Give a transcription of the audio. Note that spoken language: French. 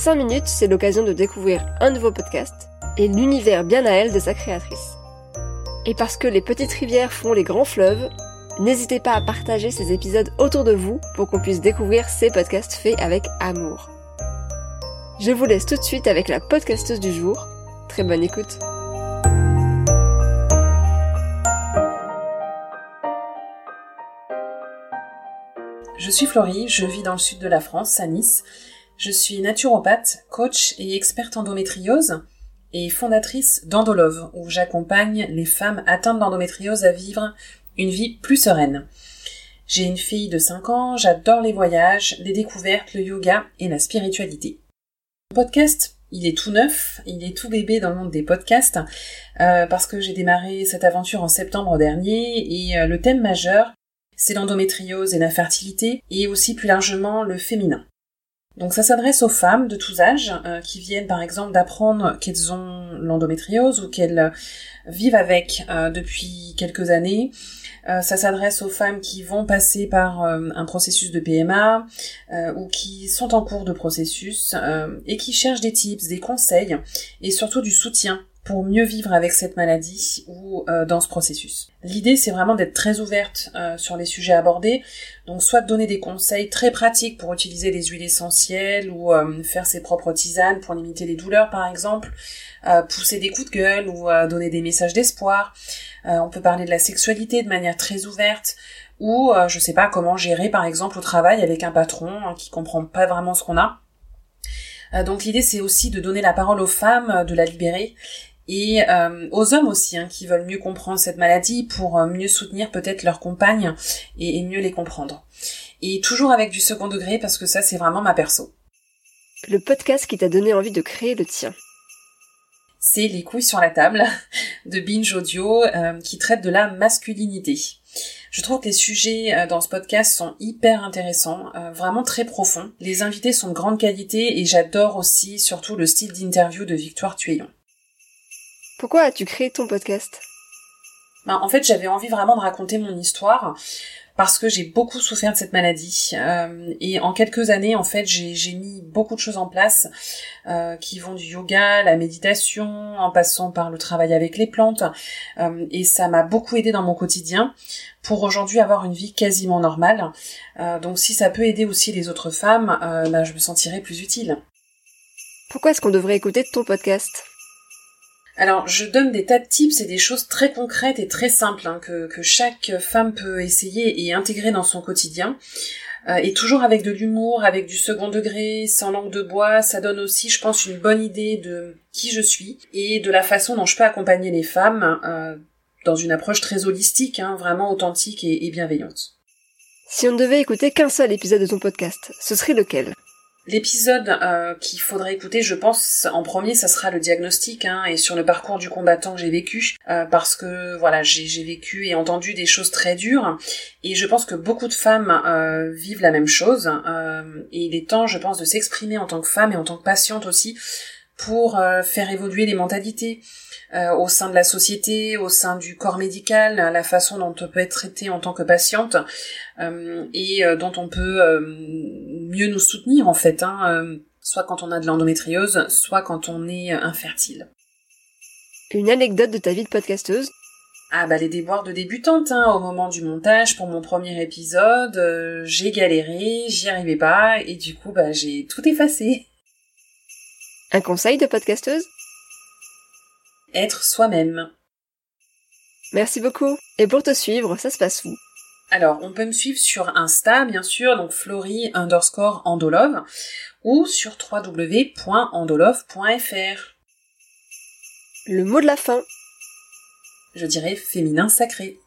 5 minutes, c'est l'occasion de découvrir un nouveau podcast et l'univers bien à elle de sa créatrice. Et parce que les petites rivières font les grands fleuves, n'hésitez pas à partager ces épisodes autour de vous pour qu'on puisse découvrir ces podcasts faits avec amour. Je vous laisse tout de suite avec la podcasteuse du jour. Très bonne écoute. Je suis Florie, je vis dans le sud de la France, à Nice, je suis naturopathe, coach et experte endométriose et fondatrice d'Endolove, où j'accompagne les femmes atteintes d'endométriose à vivre une vie plus sereine. J'ai une fille de 5 ans, j'adore les voyages, les découvertes, le yoga et la spiritualité. Mon podcast, il est tout neuf, il est tout bébé dans le monde des podcasts, euh, parce que j'ai démarré cette aventure en septembre dernier et euh, le thème majeur, c'est l'endométriose et la fertilité, et aussi plus largement le féminin. Donc ça s'adresse aux femmes de tous âges euh, qui viennent par exemple d'apprendre qu'elles ont l'endométriose ou qu'elles vivent avec euh, depuis quelques années. Euh, ça s'adresse aux femmes qui vont passer par un processus de PMA ou qui sont en cours de processus et qui cherchent des tips, des conseils et surtout du soutien pour mieux vivre avec cette maladie ou euh, dans ce processus. L'idée c'est vraiment d'être très ouverte euh, sur les sujets abordés, donc soit de donner des conseils très pratiques pour utiliser les huiles essentielles ou euh, faire ses propres tisanes pour limiter les douleurs par exemple, pousser des coups de gueule ou donner des messages d'espoir. on peut parler de la sexualité de manière très ouverte ou je sais pas comment gérer par exemple au travail avec un patron hein, qui comprend pas vraiment ce qu'on a. Donc l'idée c'est aussi de donner la parole aux femmes, de la libérer et euh, aux hommes aussi hein, qui veulent mieux comprendre cette maladie pour euh, mieux soutenir peut-être leurs compagnes et, mieux les comprendre. Et toujours avec du second degré parce que ça c'est vraiment ma perso. Le podcast qui t'a donné envie de créer le tien. C'est Les couilles sur la table de Binge Audio euh, qui traite de la masculinité. Je trouve que les sujets dans ce podcast sont hyper intéressants, vraiment très profonds. Les invités sont de grande qualité et j'adore aussi surtout le style d'interview de Victoire Tuyon. Pourquoi as-tu créé ton podcast? Ben, En fait, j'avais envie vraiment de raconter mon histoire parce que j'ai beaucoup souffert de cette maladie euh, et en quelques années en fait j'ai mis beaucoup de choses en place euh, qui vont du yoga, la méditation, en passant par le travail avec les plantes euh, et ça m'a beaucoup aidé dans mon quotidien pour aujourd'hui avoir une vie quasiment normale. donc si ça peut aider aussi les autres femmes, ben, je me sentirai plus utile. Pourquoi est-ce qu'on devrait écouter ton podcast? Alors, je donne des tas de tips et des choses très concrètes et très simples hein, que, chaque femme peut essayer et intégrer dans son quotidien. Euh, et toujours avec de l'humour, avec du second degré, sans langue de bois, ça donne aussi, je pense, une bonne idée de qui je suis et de la façon dont je peux accompagner les femmes euh, dans une approche très holistique, hein, vraiment authentique et bienveillante. Si on ne devait écouter qu'un seul épisode de ton podcast, ce serait lequel? L'épisode euh, qu'il faudrait écouter, je pense, en premier, ça sera le diagnostic hein, et sur le parcours du combattant que j'ai vécu, euh, parce que voilà, j'ai vécu et entendu des choses très dures, et je pense que beaucoup de femmes euh, vivent la même chose, et il est temps, je pense, de s'exprimer en tant que femme et en tant que patiente aussi pour faire évoluer les mentalités, au sein de la société, au sein du corps médical, la façon dont on peut être traité en tant que patiente et dont on peut mieux nous soutenir en fait, hein, soit quand on a de l'endométriose, soit quand on est infertile. Une anecdote de ta vie de podcasteuse? Ah bah les déboires de débutante, hein, au moment du montage pour mon premier épisode, j'ai galéré, j'y arrivais pas et du coup bah j'ai tout effacé. Un conseil de podcasteuse? Être soi-même. Merci beaucoup. Et pour te suivre, ça se passe où? Alors, on peut me suivre sur Insta, bien sûr, donc Florie underscore Andolove, ou sur www.andolove.fr. Le mot de la fin. Je dirais féminin sacré.